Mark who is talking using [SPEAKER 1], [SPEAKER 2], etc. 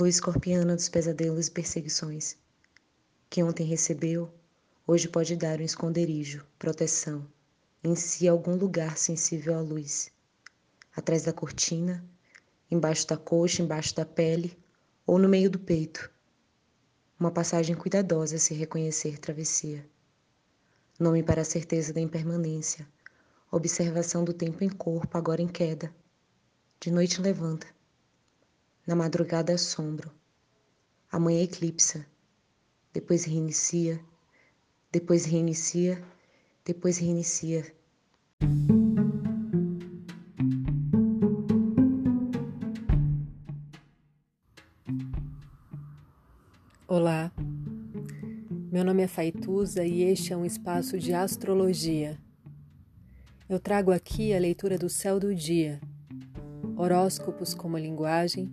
[SPEAKER 1] luz escorpiana dos pesadelos e perseguições, que ontem recebeu, hoje pode dar um esconderijo, proteção, em si algum lugar sensível à luz, atrás da cortina, embaixo da coxa, embaixo da pele ou no meio do peito. Uma passagem cuidadosa se reconhecer travessia. Nome para a certeza da impermanência, observação do tempo em corpo, agora em queda. De noite levanta. Na madrugada assombro. Amanhã eclipsa. Depois reinicia. Depois reinicia. Depois reinicia.
[SPEAKER 2] Olá, meu nome é Faituza e este é um espaço de astrologia. Eu trago aqui a leitura do céu do dia, horóscopos como linguagem,